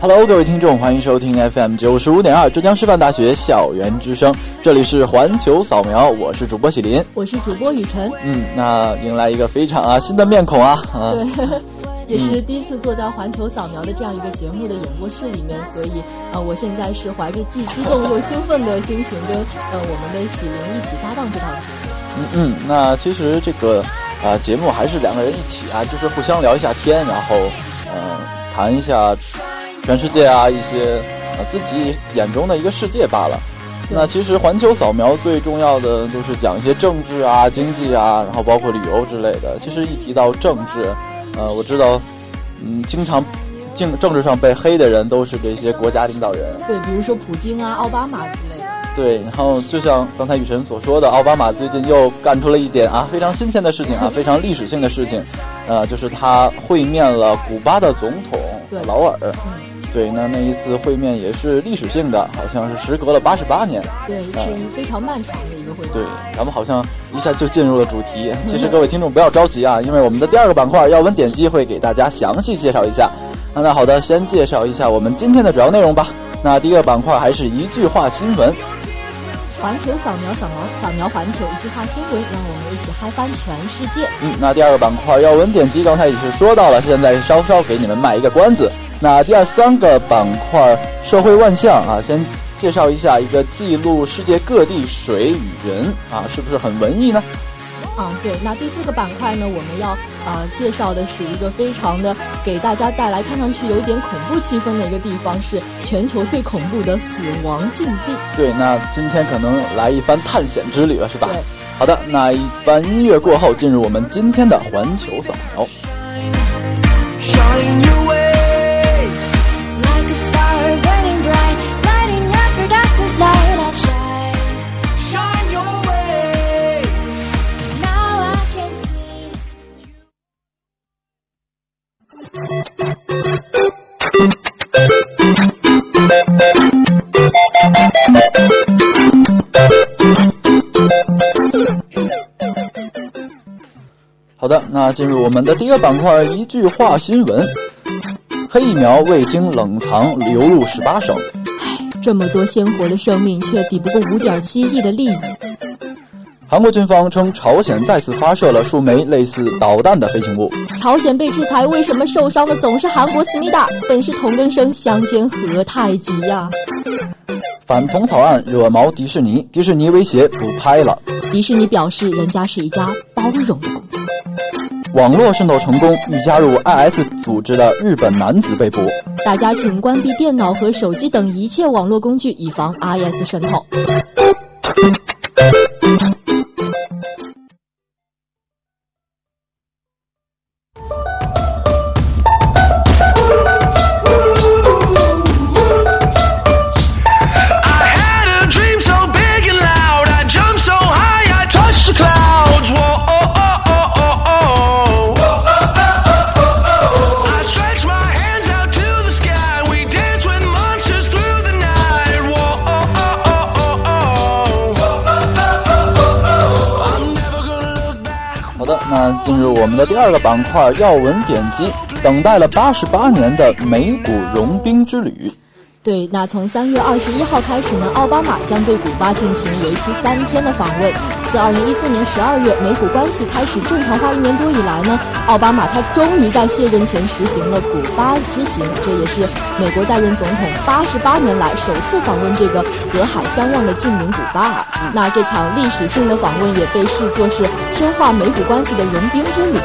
Hello，各位听众，欢迎收听 FM 九十五点二浙江师范大学校园之声，这里是环球扫描，我是主播喜林，我是主播雨辰。嗯，那迎来一个非常啊新的面孔啊，对，也是第一次坐在环球扫描的这样一个节目的演播室里面，所以呃，我现在是怀着既激动又兴奋的心情，跟呃我们的喜林一起搭档这档节目。嗯嗯，那其实这个啊节目还是两个人一起啊，就是互相聊一下天，然后嗯谈一下。全世界啊，一些啊自己眼中的一个世界罢了。那其实环球扫描最重要的就是讲一些政治啊、经济啊，然后包括旅游之类的。其实一提到政治，呃，我知道，嗯，经常政政治上被黑的人都是这些国家领导人。对，比如说普京啊、奥巴马之类的。对，然后就像刚才雨辰所说的，奥巴马最近又干出了一点啊非常新鲜的事情啊，非常历史性的事情，呃，就是他会面了古巴的总统劳尔。对，那那一次会面也是历史性的，好像是时隔了八十八年。对，是非常漫长的一个会面。对，咱们好像一下就进入了主题。其实各位听众不要着急啊，因为我们的第二个板块要闻点击会给大家详细介绍一下。那好的，先介绍一下我们今天的主要内容吧。那第一个板块还是一句话新闻。环球扫描，扫描，扫描环球，一句话新闻，让我们一起嗨翻全世界。嗯，那第二个板块要闻点击，刚才也是说到了，现在稍稍给你们卖一个关子。那第二三个板块社会万象啊，先介绍一下一个记录世界各地水与人啊，是不是很文艺呢？啊，对。那第四个板块呢，我们要啊介绍的是一个非常的给大家带来看上去有一点恐怖气氛的一个地方，是全球最恐怖的死亡禁地。对，那今天可能来一番探险之旅了，是吧？对。好的，那一番音乐过后，进入我们今天的环球扫描。好的，那进入我们的第一个板块，一句话新闻：黑疫苗未经冷藏流入十八省。唉，这么多鲜活的生命，却抵不过五点七亿的利益。韩国军方称，朝鲜再次发射了数枚类似导弹的飞行物。朝鲜被制裁，为什么受伤的总是韩国？思密达，本是同根生，相煎何太急呀！反同草案惹毛迪士尼，迪士尼威胁不拍了。迪士尼表示，人家是一家包容的公司。网络渗透成功，欲加入 IS 组织的日本男子被捕。大家请关闭电脑和手机等一切网络工具，以防 IS 渗透。我们的第二个板块，要闻点击，等待了八十八年的美股融冰之旅。对，那从三月二十一号开始呢，奥巴马将对古巴进行为期三天的访问。自二零一四年十二月美古关系开始正常化一年多以来呢，奥巴马他终于在卸任前实行了古巴之行，这也是美国在任总统八十八年来首次访问这个隔海相望的近邻古巴啊。那这场历史性的访问也被视作是深化美古关系的融冰之旅。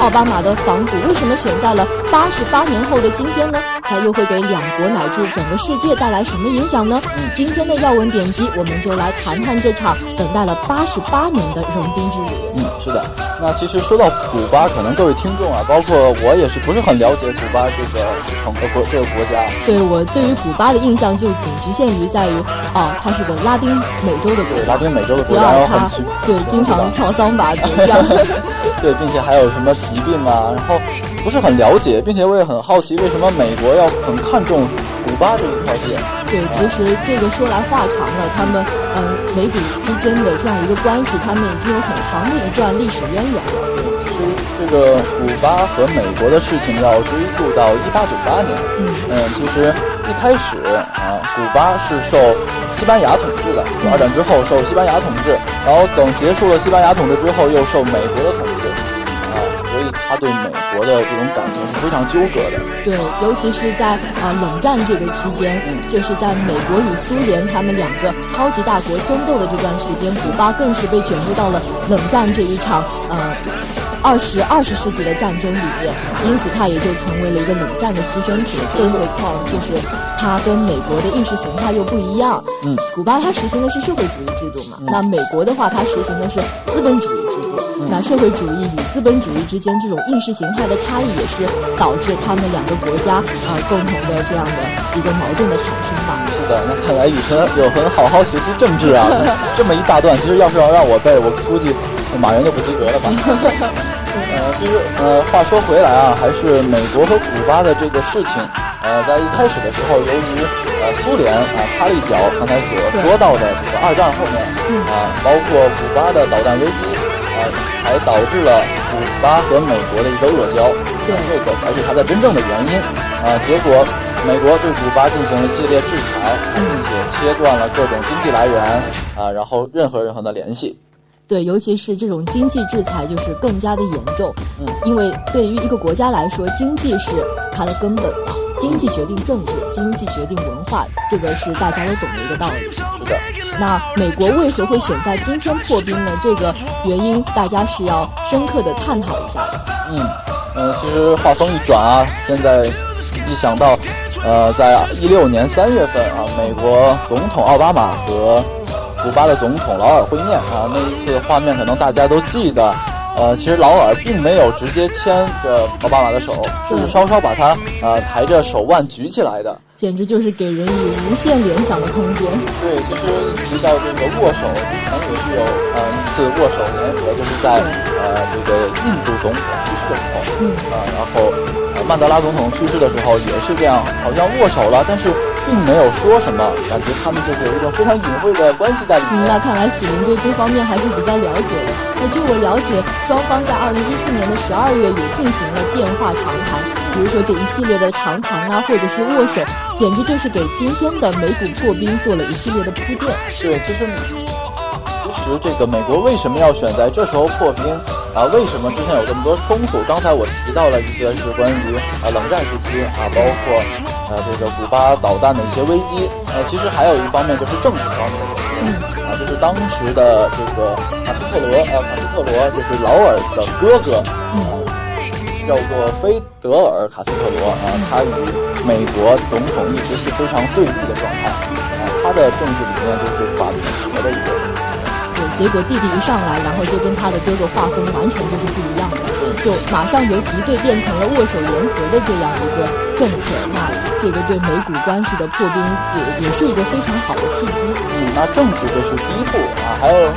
奥巴马的访古为什么选在了八十八年后的今天呢？他又会给两国乃至整个世界带来什么影响呢？今天的要闻点击，我们就来谈谈这场等待了八十八年的融冰之旅。嗯，是的。那其实说到古巴，可能各位听众啊，包括我也是不是很了解古巴这个整个国这个国家。对我对于古巴的印象就仅局限于在于，哦，它是个拉丁美洲的国家。拉丁美洲的国家，然后很对，经常 跳桑巴这样。对，并且还有什么疾病啊，然后。不是很了解，并且我也很好奇，为什么美国要很看重古巴这一条线？对，其实这个说来话长了，他们嗯，美古之间的这样一个关系，他们已经有很长的一段历史渊源了。其实这个古巴和美国的事情要追溯到一八九八年。嗯嗯，其实一开始啊，古巴是受西班牙统治的，二战之后受西班牙统治，然后等结束了西班牙统治之后，又受美国的统他对美国的这种感情是非常纠葛的。对，尤其是在呃冷战这个期间，就是在美国与苏联他们两个超级大国争斗的这段时间，古巴更是被卷入到了冷战这一场呃二十二十世纪的战争里面，因此他也就成为了一个冷战的牺牲品。更何况就是它跟美国的意识形态又不一样。嗯，古巴它实行的是社会主义制度嘛，那美国的话它实行的是资本主义。那社会主义与资本主义之间这种意识形态的差异，也是导致他们两个国家啊共同的这样的一个矛盾的产生吧。是的，那看来雨辰有很好好学习政治啊，这么一大段，其实要是要让我背，我估计马云就不及格了吧。呃，其实呃，话说回来啊，还是美国和古巴的这个事情，呃，在一开始的时候，由于呃苏联啊插了一脚，刚才所说到的这个二战后面啊，包括古巴的导弹危机。啊，才导致了古巴和美国的一个恶交，这个才是它的真正的原因啊。结果，美国对古巴进行了一系列制裁，并且切断了各种经济来源啊，然后任何任何的联系。对，尤其是这种经济制裁，就是更加的严重。嗯，因为对于一个国家来说，经济是它的根本嘛。经济决定政治，经济决定文化，这个是大家都懂的一个道理。是的。那美国为何会选在今天破冰呢？这个原因大家是要深刻的探讨一下的。嗯嗯，其实话锋一转啊，现在一想到，呃，在一六年三月份啊，美国总统奥巴马和古巴的总统劳尔会面啊，那一次画面可能大家都记得。呃，其实劳尔并没有直接牵着奥巴马的手，就是稍稍把他呃抬着手腕举起来的，简直就是给人以无限联想的空间。对，其实一直到这个握手之前也是有呃一次握手联合，就是在呃这个印度总统去世的时候，嗯啊，然后呃曼德拉总统去世的时候也是这样，好像握手了，但是。并没有说什么，感觉他们就是有一种非常隐晦的关系在里面。那看来喜林对这方面还是比较了解的。那据我了解，双方在二零一四年的十二月也进行了电话长谈，比如说这一系列的长谈啊，或者是握手，简直就是给今天的美股破冰做了一系列的铺垫。对，其实。其实这个美国为什么要选在这时候破冰啊？为什么之前有这么多冲突？刚才我提到了一些是关于啊冷战时期啊，包括呃这个古巴导弹的一些危机。呃，其实还有一方面就是政治方面的原因啊，就是当时的这个卡斯特罗呃卡斯特罗就是劳尔的哥哥啊，叫做菲德尔卡斯特罗啊，他与美国总统一直是非常对立的状态啊，他的政治理念就是法律和的一个。结果弟弟一上来，然后就跟他的哥哥画风完全就是不一样的，就马上由敌对变成了握手言和的这样一个政策。那这个对美古关系的破冰也也是一个非常好的契机。嗯，那政治这是第一步啊，还有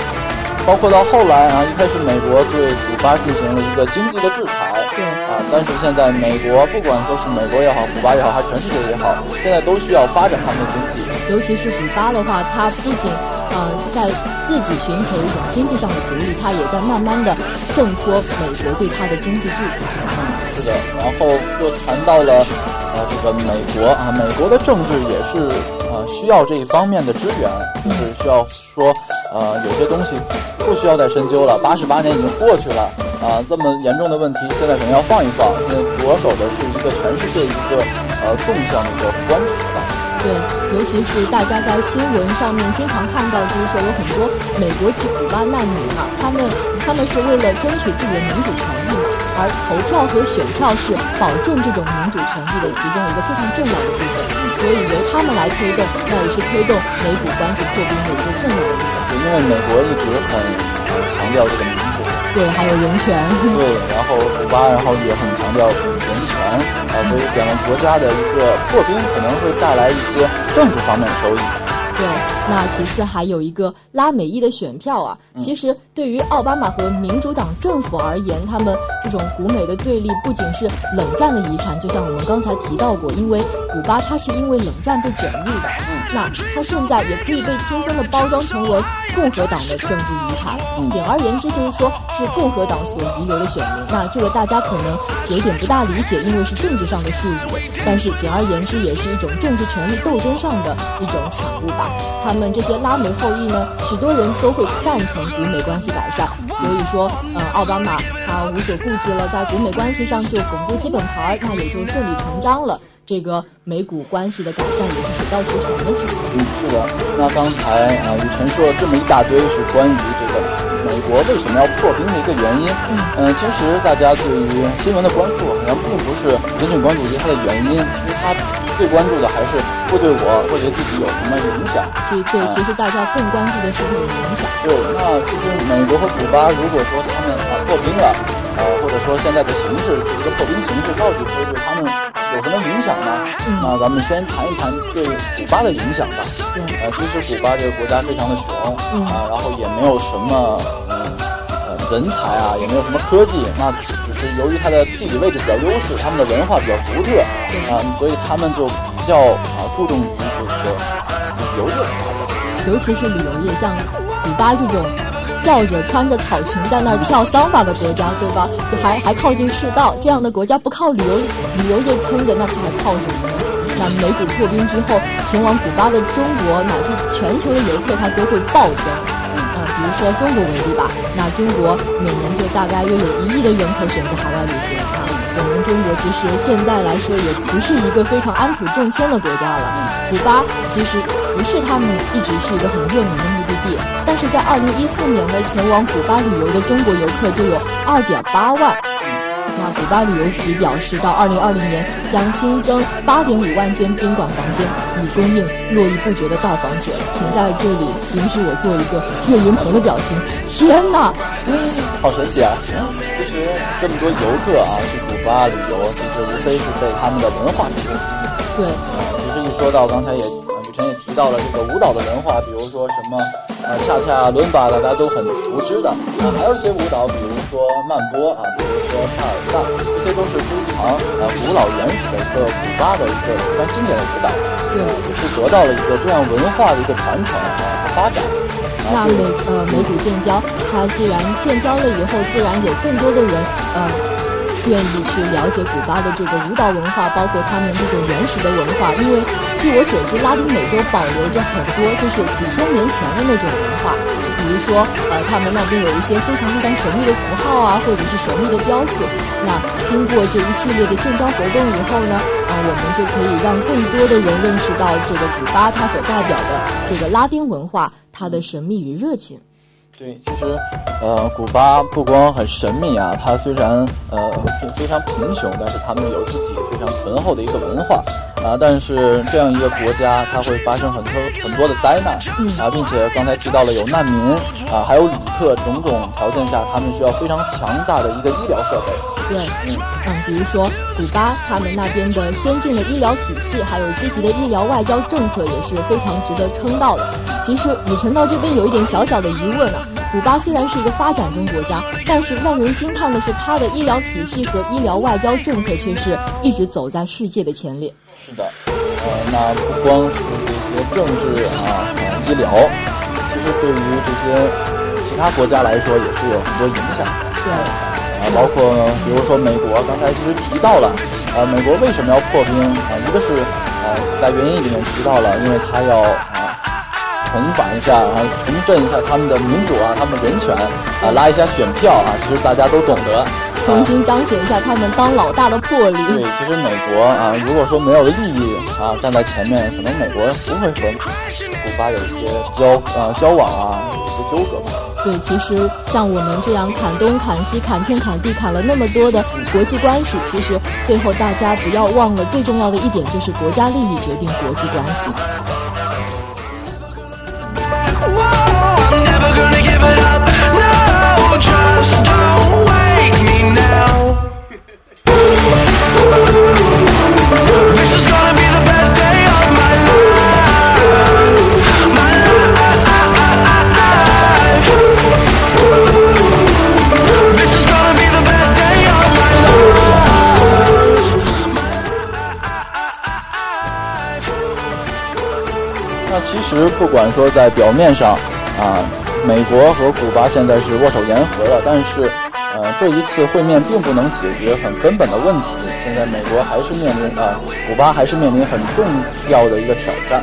包括到后来啊，一开始美国对古巴进行了一个经济的制裁，对啊，但是现在美国不管说是美国也好，古巴也好，还是全世界也好，现在都需要发展他们的经济。尤其是古巴的话，它不仅呃，在自己寻求一种经济上的独立，他也在慢慢的挣脱美国对他的经济制裁。是的，然后又谈到了呃这个美国啊，美国的政治也是呃需要这一方面的支援，就是需要说呃有些东西不需要再深究了，八十八年已经过去了啊，这么严重的问题现在可能要放一放，现在着手的是一个全世界一个呃纵向的一个关注。对，尤其是大家在新闻上面经常看到，就是说有很多美国籍古巴难民啊，他们他们是为了争取自己的民主权益嘛，而投票和选票是保证这种民主权益的其中一个非常重要的部分，所以由他们来推动，那也是推动美古关系破冰的一个重要的部分。因为美国一直很强调这个民主，对，还有人权，对，然后古巴然后也很强调人权。啊，所以两个国家的一个破冰可能会带来一些政治方面的收益。对，那其次还有一个拉美裔的选票啊。其实对于奥巴马和民主党政府而言，他们这种古美的对立不仅是冷战的遗产，就像我们刚才提到过，因为古巴它是因为冷战被卷入的，那它现在也可以被轻松的包装成为共和党的政治遗产。简而言之，就是说是共和党所遗留的选民。那这个大家可能有点不大理解，因为是政治上的术语。但是简而言之，也是一种政治权力斗争上的一种产物吧。他们这些拉美后裔呢，许多人都会赞成。古美关系改善，所以说，呃，奥巴马他无所顾忌了，在古美关系上就巩固基本盘，那也就顺理成章了。这个美古关系的改善也是水到渠成的事情。嗯，是的。那刚才啊，雨辰说了这么一大堆，是关于这个美国为什么要破冰的一个原因。嗯，其实大家对于新闻的关注，好像并不是仅仅关注于它的原因，其实它最关注的还是会对我会对自己有什么影响。其对，其实大家更关注的是这种影响。对，那其实美国和古巴如果说他们啊破冰了，呃，或者说现在的形势是一个破冰形势，到底会对他们？有什么影响呢？那咱们先谈一谈对古巴的影响吧。对，呃，其实古巴这个国家非常的穷啊，然后也没有什么呃人才啊，也没有什么科技，那只是由于它的地理位置比较优势，他们的文化比较独特啊，所以他们就比较啊注重于这个旅游业尤其是旅游业，像古巴这种。笑着穿着草裙在那儿跳桑巴的国家，对吧？就还还靠近赤道，这样的国家不靠旅游旅游业撑着，那他还靠什么呢？那美股破冰之后，前往古巴的中国乃至全球的游客，他都会暴增。嗯，比如说中国为例吧，那中国每年就大概约有一亿的人口选择海外旅行啊。我们中国其实现在来说也不是一个非常安土重迁的国家了。古巴其实不是他们一直是一个很热门的。但是在二零一四年呢，前往古巴旅游的中国游客就有二点八万。那古巴旅游局表示，到二零二零年将新增八点五万间宾馆房间，以供应络绎不绝的到访者。请在这里允许我做一个岳云鹏的表情。天哪，好神奇啊！其实这么多游客啊去古巴旅游，其实无非是被他们的文化所吸引。对，其实一说到刚才也雨辰也提到了这个舞蹈的文化，比如说什么。啊，恰恰伦巴大家都很熟知的啊，还有一些舞蹈，比如说曼波啊，比如说萨尔萨，这些都是非常啊古老原始的一个古巴的一个非常经典的舞蹈，对，也是得到了一个这样文化的一个传承啊和发展。那美呃美古建交，它既然建交了以后，自然有更多的人呃。愿意去了解古巴的这个舞蹈文化，包括他们这种原始的文化。因为据我所知，拉丁美洲保留着很多就是几千年前的那种文化，比如说呃，他们那边有一些非常非常神秘的符号啊，或者是神秘的雕塑。那经过这一系列的建交活动以后呢，呃，我们就可以让更多的人认识到这个古巴它所代表的这个拉丁文化它的神秘与热情。对，其实，呃，古巴不光很神秘啊，它虽然呃非常贫穷，但是他们有自己非常醇厚的一个文化啊。但是这样一个国家，它会发生很多很多的灾难啊，并且刚才提到了有难民啊，还有旅客，种种条件下，他们需要非常强大的一个医疗设备。对，嗯嗯，比如说古巴，他们那边的先进的医疗体系，还有积极的医疗外交政策，也是非常值得称道的。其实雨辰到这边有一点小小的疑问啊，古巴虽然是一个发展中国家，但是让人惊叹的是，它的医疗体系和医疗外交政策却是一直走在世界的前列。是的，呃，那不光是这些政治啊，医疗。其实实对于这些其他国家来说也是有很多影响的。对，啊，包括比如说美国，刚才其实提到了，呃，美国为什么要破冰啊？一个是呃，在原因里面提到了，因为它要啊重返一下啊，重振一下他们的民主啊，他们人权啊，拉一下选票啊，其实大家都懂得。重新彰显一下他们当老大的魄力。对，其实美国啊，如果说没有利益啊站在前面，可能美国不会和古巴有一些交呃交往啊，有些纠葛吧。对，其实像我们这样砍东砍西、砍天砍地，砍了那么多的国际关系，其实最后大家不要忘了最重要的一点，就是国家利益决定国际关系。实不管说在表面上啊，美国和古巴现在是握手言和了，但是呃这一次会面并不能解决很根本的问题。现在美国还是面临啊，古巴还是面临很重要的一个挑战。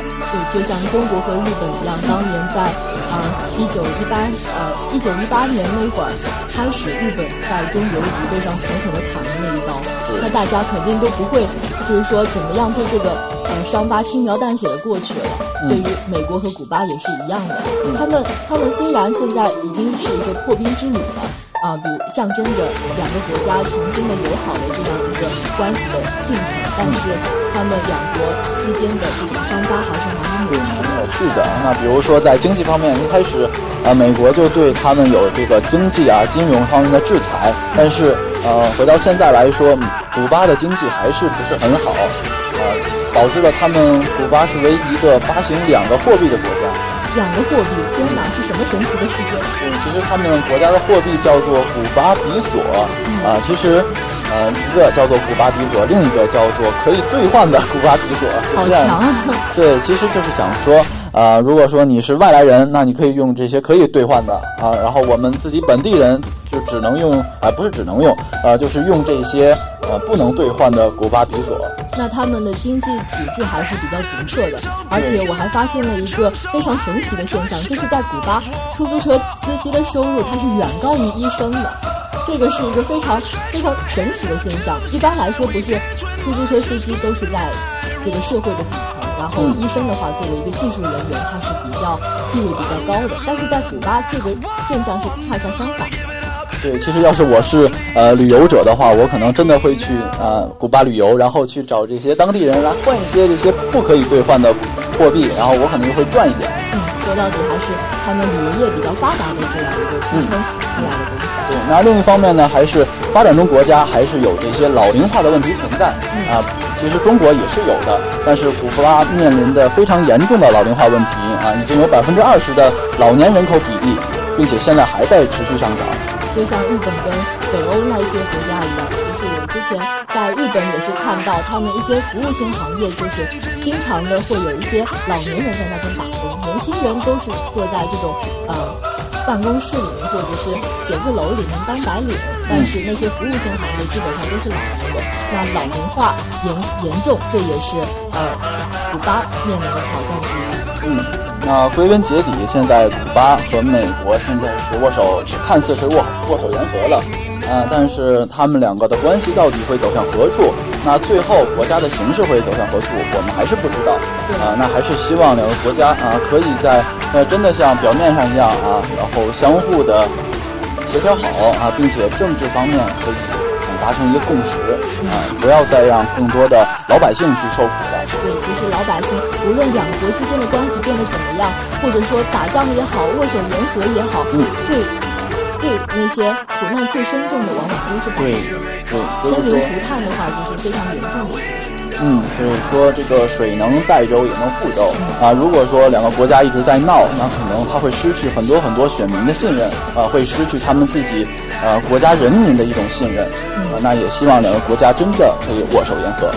对，就像中国和日本一样，当年在啊一九一八呃一九一八年那会儿开始，日本在中国的脊背上狠狠地砍了那一刀，那大家肯定都不会就是说怎么样对这个呃伤疤轻描淡写的过去了。对于美国和古巴也是一样的，他们他们虽然现在已经是一个破冰之旅了。啊，比如象征着两个国家重新的友好的这样一个关系的进程，但是他们两国之间的这种伤疤还是蛮对蛮有趣的。那比如说在经济方面，一开始啊，美国就对他们有这个经济啊、金融方面的制裁，但是呃，回到现在来说，古巴的经济还是不是很好，啊，导致了他们古巴是唯一一个发行两个货币的国家。两个货币，天哪，是什么神奇的事件？嗯，其实他们国家的货币叫做古巴比索，啊，其实，呃，一个叫做古巴比索，另一个叫做可以兑换的古巴比索。好强啊！对，其实就是想说，啊，如果说你是外来人，那你可以用这些可以兑换的啊，然后我们自己本地人就只能用，啊，不是只能用，啊，就是用这些呃不能兑换的古巴比索。那他们的经济体制还是比较独特的，而且我还发现了一个非常神奇的现象，就是在古巴，出租车司机的收入它是远高于医生的，这个是一个非常非常神奇的现象。一般来说，不是出租车司机都是在这个社会的底层，然后医生的话作为一个技术人员，他是比较地位比较高的，但是在古巴这个现象是恰恰相反。对，其实要是我是呃旅游者的话，我可能真的会去呃古巴旅游，然后去找这些当地人来换一些这些不可以兑换的货币，然后我可能会赚一点。嗯，说到底还是他们旅游业比较发达的这样一个支撑出来的东西。对，那另一方面呢，还是发展中国家还是有这些老龄化的问题存在啊。其实中国也是有的，但是古巴面临的非常严重的老龄化问题啊，已经有百分之二十的老年人口比例，并且现在还在持续上涨。就像日本跟北欧那些国家一样，其实我之前在日本也是看到他们一些服务性行业，就是经常的会有一些老年人在那边打工，年轻人都是坐在这种呃办公室里面或者是写字楼里面当白领，但是那些服务性行业基本上都是老年人，那老龄化严严重，这也是呃古巴面临的挑战之一。嗯。那归根结底，现在古巴和美国现在是握手，看似是握握手言和了，啊，但是他们两个的关系到底会走向何处？那最后国家的形势会走向何处？我们还是不知道，啊，那还是希望两个国家啊，可以在呃真的像表面上一样啊，然后相互的协调好啊，并且政治方面可以。达成一个共识啊，不要再让更多的老百姓去受苦了。对，其实老百姓无论两国之间的关系变得怎么样，或者说打仗也好，握手言和也好，嗯，最最那些苦难最深重的往往都是百姓。对，生灵涂炭的话，就是非常严重的。嗯，所以说这个水能载舟也能覆舟啊。如果说两个国家一直在闹，那可能他会失去很多很多选民的信任啊，会失去他们自己呃国家人民的一种信任啊。那也希望两个国家真的可以握手言和。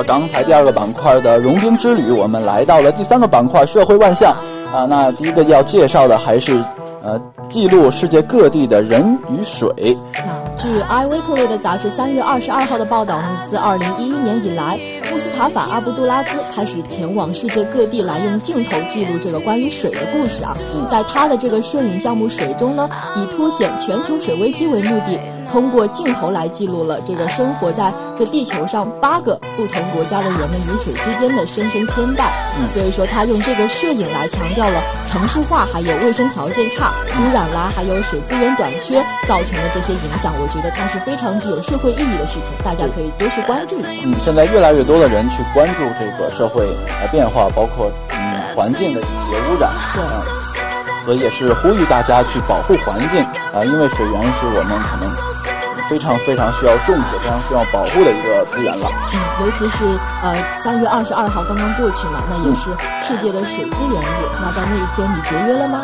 了刚才第二个板块的融冰之旅，我们来到了第三个板块社会万象啊。那第一个要介绍的还是呃，记录世界各地的人与水。那据《艾维特卫》的杂志三月二十二号的报道呢，自二零一一年以来，穆斯塔法阿布杜拉兹开始前往世界各地来用镜头记录这个关于水的故事啊。在他的这个摄影项目《水》中呢，以凸显全球水危机为目的。通过镜头来记录了这个生活在这地球上八个不同国家的人们与水之间的深深牵绊。所以说，他用这个摄影来强调了城市化还有卫生条件差、污染啦，还有水资源短缺造成的这些影响。我觉得它是非常具有社会意义的事情，大家可以多去关注一下。嗯，现在越来越多的人去关注这个社会呃变化，包括嗯环境的一些污染。对。所以也是呼吁大家去保护环境啊，因为水源是我们可能。非常非常需要重视、非常需要保护的一个资源了。嗯，尤其是呃三月二十二号刚刚过去嘛，那也是世界的水资源日。那在那一天，你节约了吗？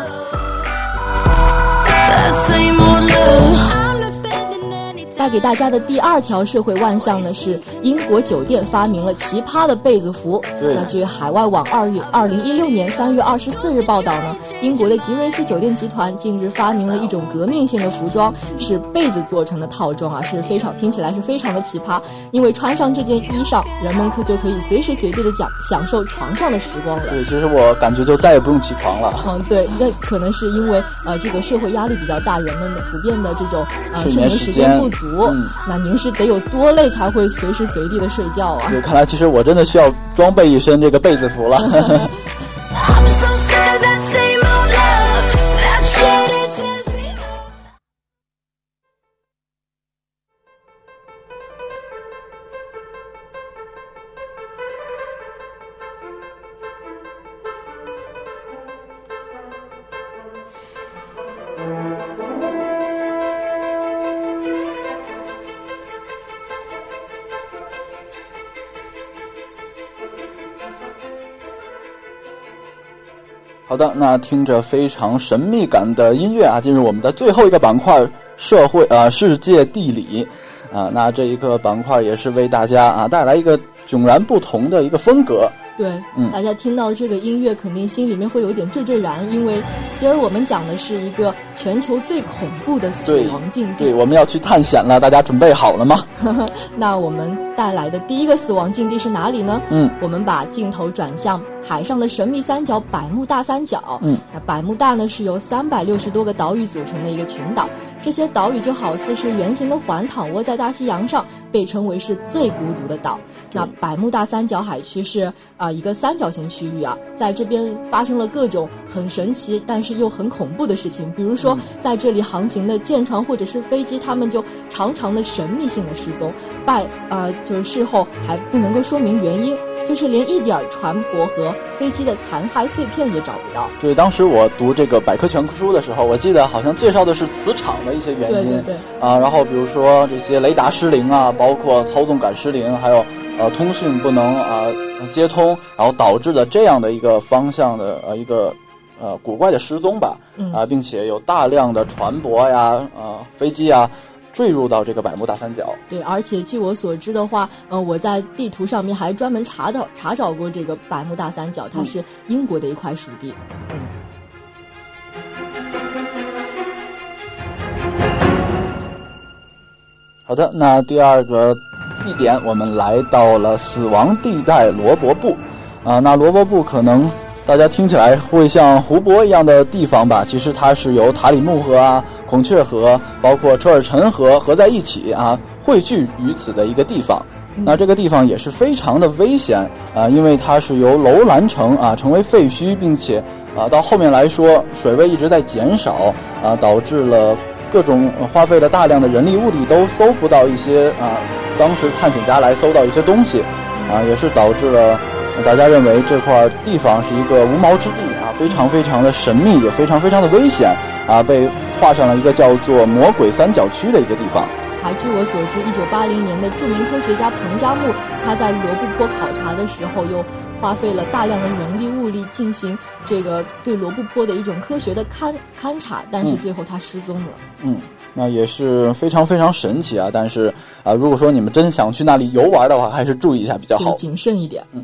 带给大家的第二条社会万象呢，是英国酒店发明了奇葩的被子服。那据海外网二月二零一六年三月二十四日报道呢，英国的吉瑞斯酒店集团近日发明了一种革命性的服装，是被子做成的套装啊，是非常听起来是非常的奇葩。因为穿上这件衣裳，人们可就可以随时随地的享享受床上的时光了。对，其实我感觉就再也不用起床了。嗯，对，那可能是因为呃这个社会压力比较大，人们的普遍的这种呃睡眠时间不足。嗯，那您是得有多累才会随时随地的睡觉啊？看来其实我真的需要装备一身这个被子服了。的，那听着非常神秘感的音乐啊，进入我们的最后一个板块——社会啊，世界地理啊。那这一个板块也是为大家啊带来一个迥然不同的一个风格。对，嗯，大家听到这个音乐，肯定心里面会有点惴惴然，因为今儿我们讲的是一个全球最恐怖的死亡境地。对，我们要去探险了，大家准备好了吗？那我们带来的第一个死亡境地是哪里呢？嗯，我们把镜头转向海上的神秘三角——百慕大三角。嗯，那百慕大呢，是由三百六十多个岛屿组成的一个群岛。这些岛屿就好似是圆形的环，躺卧在大西洋上，被称为是最孤独的岛。那百慕大三角海区是啊一个三角形区域啊，在这边发生了各种很神奇，但是又很恐怖的事情。比如说，在这里航行的舰船或者是飞机，他们就常常的神秘性的失踪，拜呃就是事后还不能够说明原因。就是连一点船舶和飞机的残骸碎片也找不到。对，当时我读这个百科全书的时候，我记得好像介绍的是磁场的一些原因。对对对。啊，然后比如说这些雷达失灵啊，包括操纵杆失灵，还有呃通讯不能啊接通，然后导致的这样的一个方向的呃一个呃古怪的失踪吧。嗯。啊，并且有大量的船舶呀、呃飞机啊。坠入到这个百慕大三角。对，而且据我所知的话，呃，我在地图上面还专门查到查找过这个百慕大三角，它是英国的一块属地。嗯。好的，那第二个地点，我们来到了死亡地带罗伯布。啊，那罗伯布可能大家听起来会像湖泊一样的地方吧？其实它是由塔里木河啊。孔雀河包括车尔臣河合在一起啊，汇聚于此的一个地方。那这个地方也是非常的危险啊，因为它是由楼兰城啊成为废墟，并且啊到后面来说水位一直在减少啊，导致了各种花费了大量的人力物力都搜不到一些啊，当时探险家来搜到一些东西啊，也是导致了大家认为这块地方是一个无毛之地啊，非常非常的神秘，也非常非常的危险啊，被。画上了一个叫做“魔鬼三角区”的一个地方。啊据我所知，一九八零年的著名科学家彭加木，他在罗布泊考察的时候，又花费了大量的人力物力进行这个对罗布泊的一种科学的勘勘察，但是最后他失踪了。嗯，那也是非常非常神奇啊！但是啊，如果说你们真想去那里游玩的话，还是注意一下比较好，谨慎一点。嗯。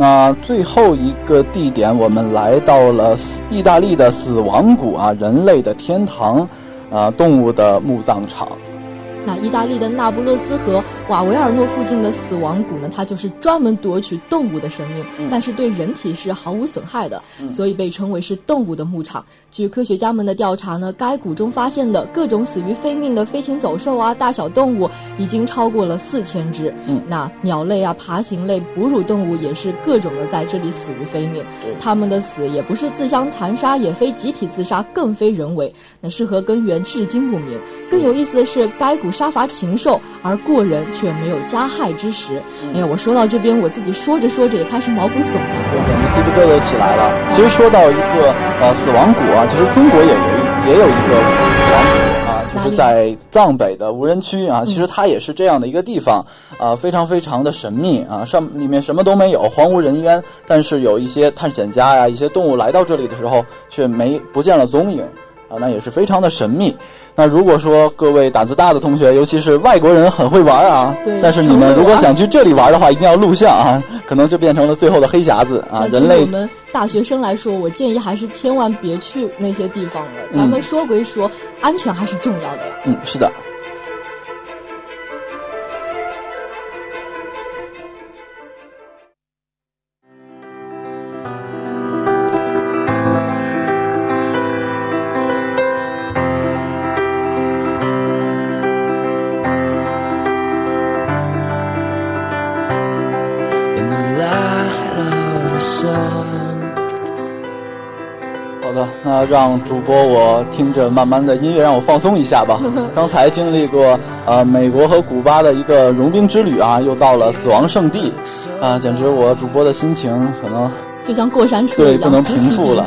那最后一个地点，我们来到了意大利的死亡谷啊，人类的天堂，啊，动物的墓葬场。那意大利的那不勒斯和瓦维尔诺附近的死亡谷呢？它就是专门夺取动物的生命，但是对人体是毫无损害的，所以被称为是动物的牧场。据科学家们的调查呢，该谷中发现的各种死于非命的飞禽走兽啊，大小动物已经超过了四千只。嗯，那鸟类啊、爬行类、哺乳动物也是各种的在这里死于非命。他们的死也不是自相残杀，也非集体自杀，更非人为。那是何根源至今不明。更有意思的是，该谷杀伐禽兽而过人，却没有加害之时。哎呀，我说到这边，我自己说着说着也开始毛骨悚然，对，鸡皮疙瘩起来了。其实说到一个呃死亡谷啊，其实中国也有也有一个死亡谷啊，就是在藏北的无人区啊。其实它也是这样的一个地方啊，非常非常的神秘啊，上里面什么都没有，荒无人烟。但是有一些探险家呀，一些动物来到这里的时候，却没不见了踪影。啊，那也是非常的神秘。那如果说各位胆子大的同学，尤其是外国人很会玩啊，但是你们如果想去这里玩的话，一定要录像啊，可能就变成了最后的黑匣子啊。人类，我们大学生来说，我建议还是千万别去那些地方了。咱们说归说，安全还是重要的呀。嗯，是的。让主播我听着慢慢的音乐，让我放松一下吧。刚才经历过呃美国和古巴的一个融冰之旅啊，又到了死亡圣地，啊，简直我主播的心情可能就像过山车对不能平复了。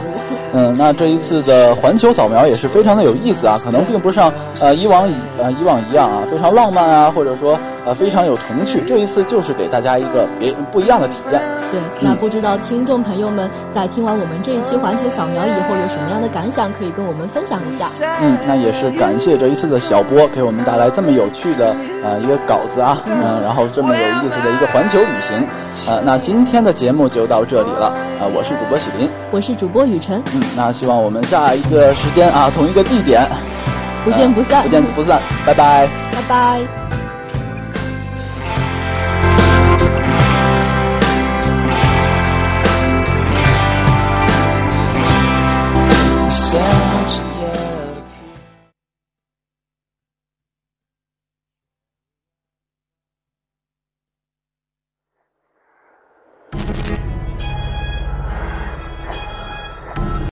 嗯，那这一次的环球扫描也是非常的有意思啊，可能并不像呃以往以呃以往一样啊，非常浪漫啊，或者说呃非常有童趣。这一次就是给大家一个别不一样的体验。对，那不知道听众朋友们在听完我们这一期环球扫描以后有什么样的感想，可以跟我们分享一下。嗯，那也是感谢这一次的小波给我们带来这么有趣的呃一个稿子啊，嗯，然后这么有意思的一个环球旅行。呃，那今天的节目就到这里了啊，我是主播喜林，我是主播雨晨。嗯，那希望我们下一个时间啊，同一个地点，不见不散，不见不散，拜拜，拜拜。